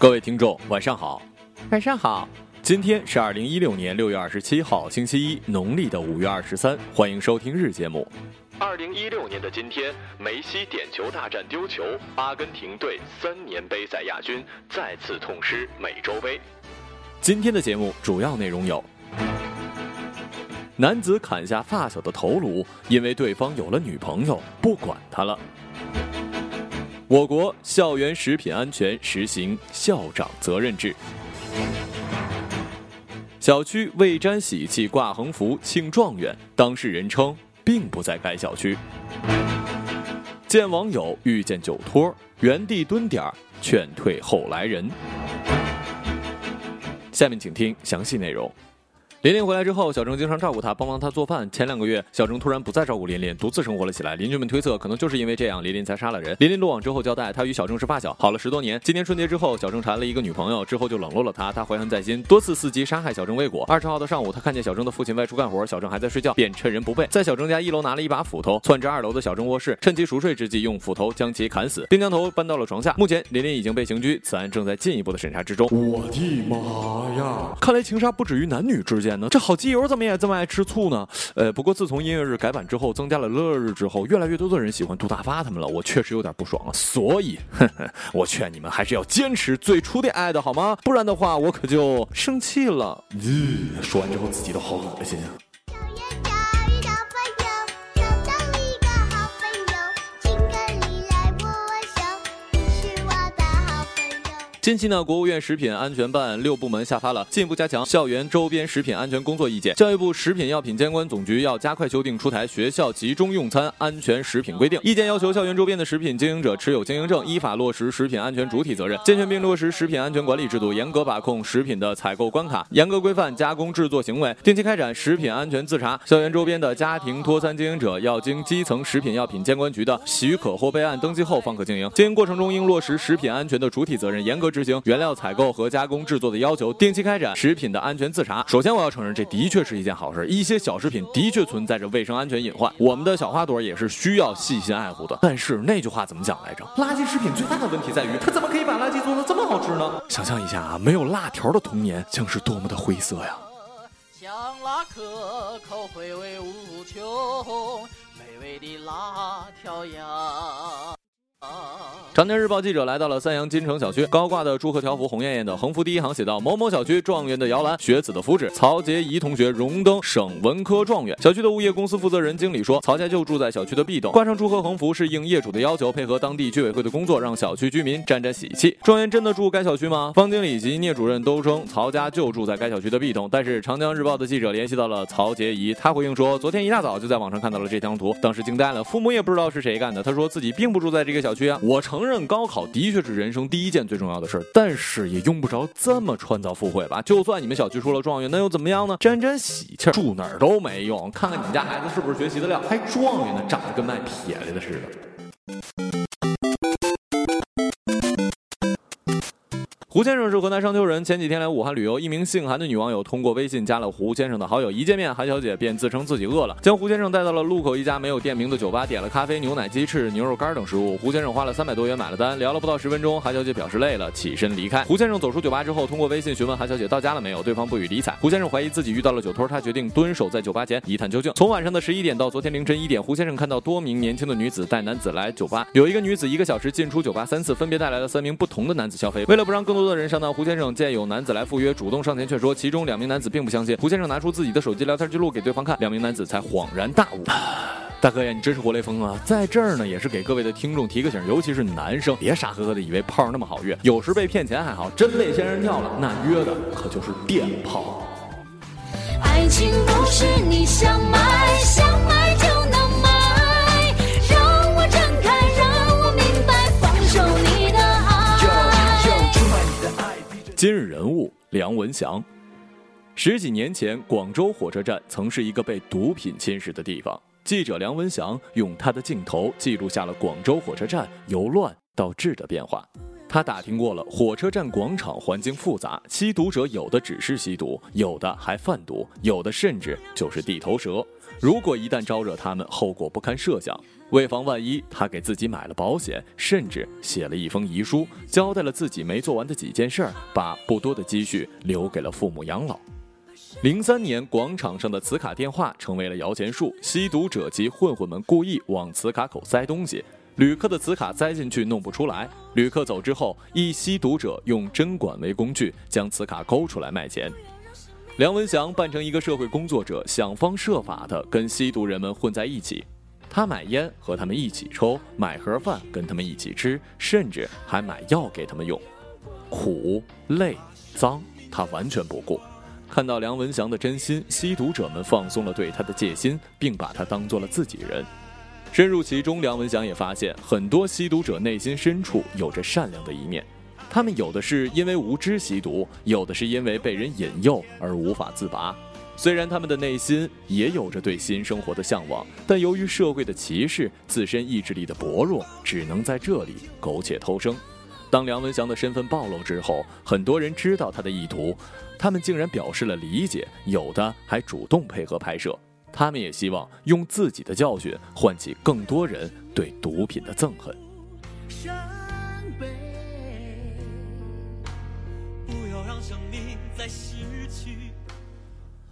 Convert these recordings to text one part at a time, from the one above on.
各位听众，晚上好。晚上好，今天是二零一六年六月二十七号，星期一，农历的五月二十三。欢迎收听日节目。二零一六年的今天，梅西点球大战丢球，阿根廷队三年杯赛亚军再次痛失美洲杯。今天的节目主要内容有：男子砍下发小的头颅，因为对方有了女朋友，不管他了。我国校园食品安全实行校长责任制。小区未沾喜气挂横幅庆状元，当事人称并不在该小区。见网友遇见酒托，原地蹲点儿劝退后来人。下面请听详细内容。琳琳回来之后，小郑经常照顾她，帮忙她做饭。前两个月，小郑突然不再照顾琳琳，独自生活了起来。邻居们推测，可能就是因为这样，琳琳才杀了人。琳琳落网之后交代，她与小郑是发小，好了十多年。今年春节之后，小郑谈了一个女朋友，之后就冷落了她，她怀恨在心，多次伺机杀害小郑未果。二十号的上午，她看见小郑的父亲外出干活，小郑还在睡觉，便趁人不备，在小郑家一楼拿了一把斧头，窜至二楼的小郑卧室，趁其熟睡之际，用斧头将其砍死，并将头搬到了床下。目前，琳琳已经被刑拘，此案正在进一步的审查之中。我的妈呀！看来情杀不止于男女之间这好基友怎么也这么爱吃醋呢？呃，不过自从音乐日改版之后，增加了乐日之后，越来越多的人喜欢杜大发他们了，我确实有点不爽了。所以，呵呵，我劝你们还是要坚持最初的爱的好吗？不然的话，我可就生气了。呃，说完之后自己都好恶心啊。近期呢，国务院食品安全办六部门下发了进一步加强校园周边食品安全工作意见。教育部食品药品监管总局要加快修订出台学校集中用餐安全食品规定。意见要求校园周边的食品经营者持有经营证，依法落实食品安全主体责任，健全并落实食品安全管理制度，严格把控食品的采购关卡，严格规范加工制作行为，定期开展食品安全自查。校园周边的家庭托餐经营者要经基层食品药品监管局的许可或备案登记后方可经营。经营过程中应落实食品安全的主体责任，严格执行原料采购和加工制作的要求，定期开展食品的安全自查。首先，我要承认这的确是一件好事，一些小食品的确存在着卫生安全隐患，我们的小花朵也是需要细心爱护的。但是那句话怎么讲来着？垃圾食品最大的问题在于，它怎么可以把垃圾做得这么好吃呢？想象一下啊，没有辣条的童年将是多么的灰色呀！香辣可口，回味无穷，美味的辣条呀。长江日报记者来到了三阳金城小区，高挂的祝贺条幅红艳艳的，横幅第一行写道：“某某小区状元的摇篮，学子的福祉。曹洁仪同学荣登省文科状元。”小区的物业公司负责人经理说：“曹家就住在小区的 B 栋，挂上祝贺横幅是应业主的要求，配合当地居委会的工作，让小区居民沾沾喜气。状元真的住该小区吗？方经理及聂主任都称曹家就住在该小区的 B 栋，但是长江日报的记者联系到了曹洁仪，他回应说，昨天一大早就在网上看到了这张图，当时惊呆了，父母也不知道是谁干的。他说自己并不住在这个小小区啊。我承认高考的确是人生第一件最重要的事儿，但是也用不着这么穿凿附会吧。就算你们小区出了状元，那又怎么样呢？沾沾喜气儿，住哪儿都没用。看看你们家孩子是不是学习的料，还状元呢，长得跟卖撇来的似的。胡先生是河南商丘人，前几天来武汉旅游，一名姓韩的女网友通过微信加了胡先生的好友，一见面，韩小姐便自称自己饿了，将胡先生带到了路口一家没有店名的酒吧，点了咖啡、牛奶、鸡翅、牛肉干等食物。胡先生花了三百多元买了单，聊了不到十分钟，韩小姐表示累了，起身离开。胡先生走出酒吧之后，通过微信询问韩小姐到家了没有，对方不予理睬。胡先生怀疑自己遇到了酒托，他决定蹲守在酒吧前一探究竟。从晚上的十一点到昨天凌晨一点，胡先生看到多名年轻的女子带男子来酒吧，有一个女子一个小时进出酒吧三次，分别带来了三名不同的男子消费。为了不让更多的人上当，胡先生见有男子来赴约，主动上前劝说，其中两名男子并不相信。胡先生拿出自己的手机聊天记录给对方看，两名男子才恍然大悟。大哥呀，你真是活雷锋啊！在这儿呢，也是给各位的听众提个醒，尤其是男生，别傻呵呵的以为炮儿那么好约，有时被骗钱还好，真被仙人跳了，那约的可就是电炮。爱情不是你想买想今日人物梁文祥。十几年前，广州火车站曾是一个被毒品侵蚀的地方。记者梁文祥用他的镜头记录下了广州火车站由乱到治的变化。他打听过了火车站广场环境复杂，吸毒者有的只是吸毒，有的还贩毒，有的甚至就是地头蛇。如果一旦招惹他们，后果不堪设想。为防万一，他给自己买了保险，甚至写了一封遗书，交代了自己没做完的几件事儿，把不多的积蓄留给了父母养老。零三年，广场上的磁卡电话成为了摇钱树，吸毒者及混混们故意往磁卡口塞东西，旅客的磁卡塞进去弄不出来，旅客走之后，一吸毒者用针管为工具将磁卡勾出来卖钱。梁文祥扮成一个社会工作者，想方设法的跟吸毒人们混在一起。他买烟和他们一起抽，买盒饭跟他们一起吃，甚至还买药给他们用。苦、累、脏，他完全不顾。看到梁文祥的真心，吸毒者们放松了对他的戒心，并把他当做了自己人。深入其中，梁文祥也发现，很多吸毒者内心深处有着善良的一面。他们有的是因为无知吸毒，有的是因为被人引诱而无法自拔。虽然他们的内心也有着对新生活的向往，但由于社会的歧视，自身意志力的薄弱，只能在这里苟且偷生。当梁文祥的身份暴露之后，很多人知道他的意图，他们竟然表示了理解，有的还主动配合拍摄。他们也希望用自己的教训唤起更多人对毒品的憎恨。伤悲，不要让生命再失去。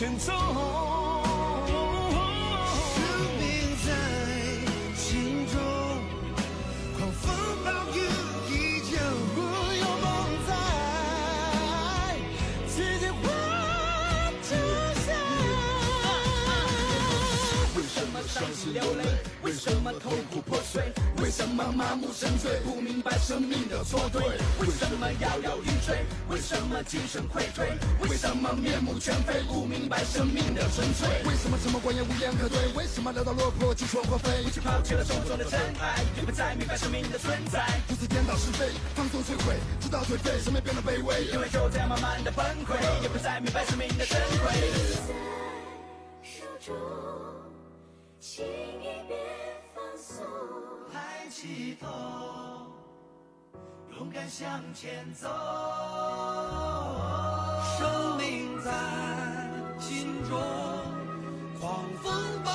前走。麻木沉醉？不明白生命的错对？为什么摇摇欲坠？为什么精神溃退？为什么面目全非？不明白生命的纯粹？为什么沉默寡言无言可对？为什么潦倒落魄，急说或非？不去抛弃了手中的尘埃，也不再明白生命的存在。如此颠倒是非，放纵摧毁，直到颓废，生命变得卑微。因为就这样慢慢的崩溃，也不再明白生命的珍贵。手中，请你别。抬起头，勇敢向前走。生命在心中，狂风暴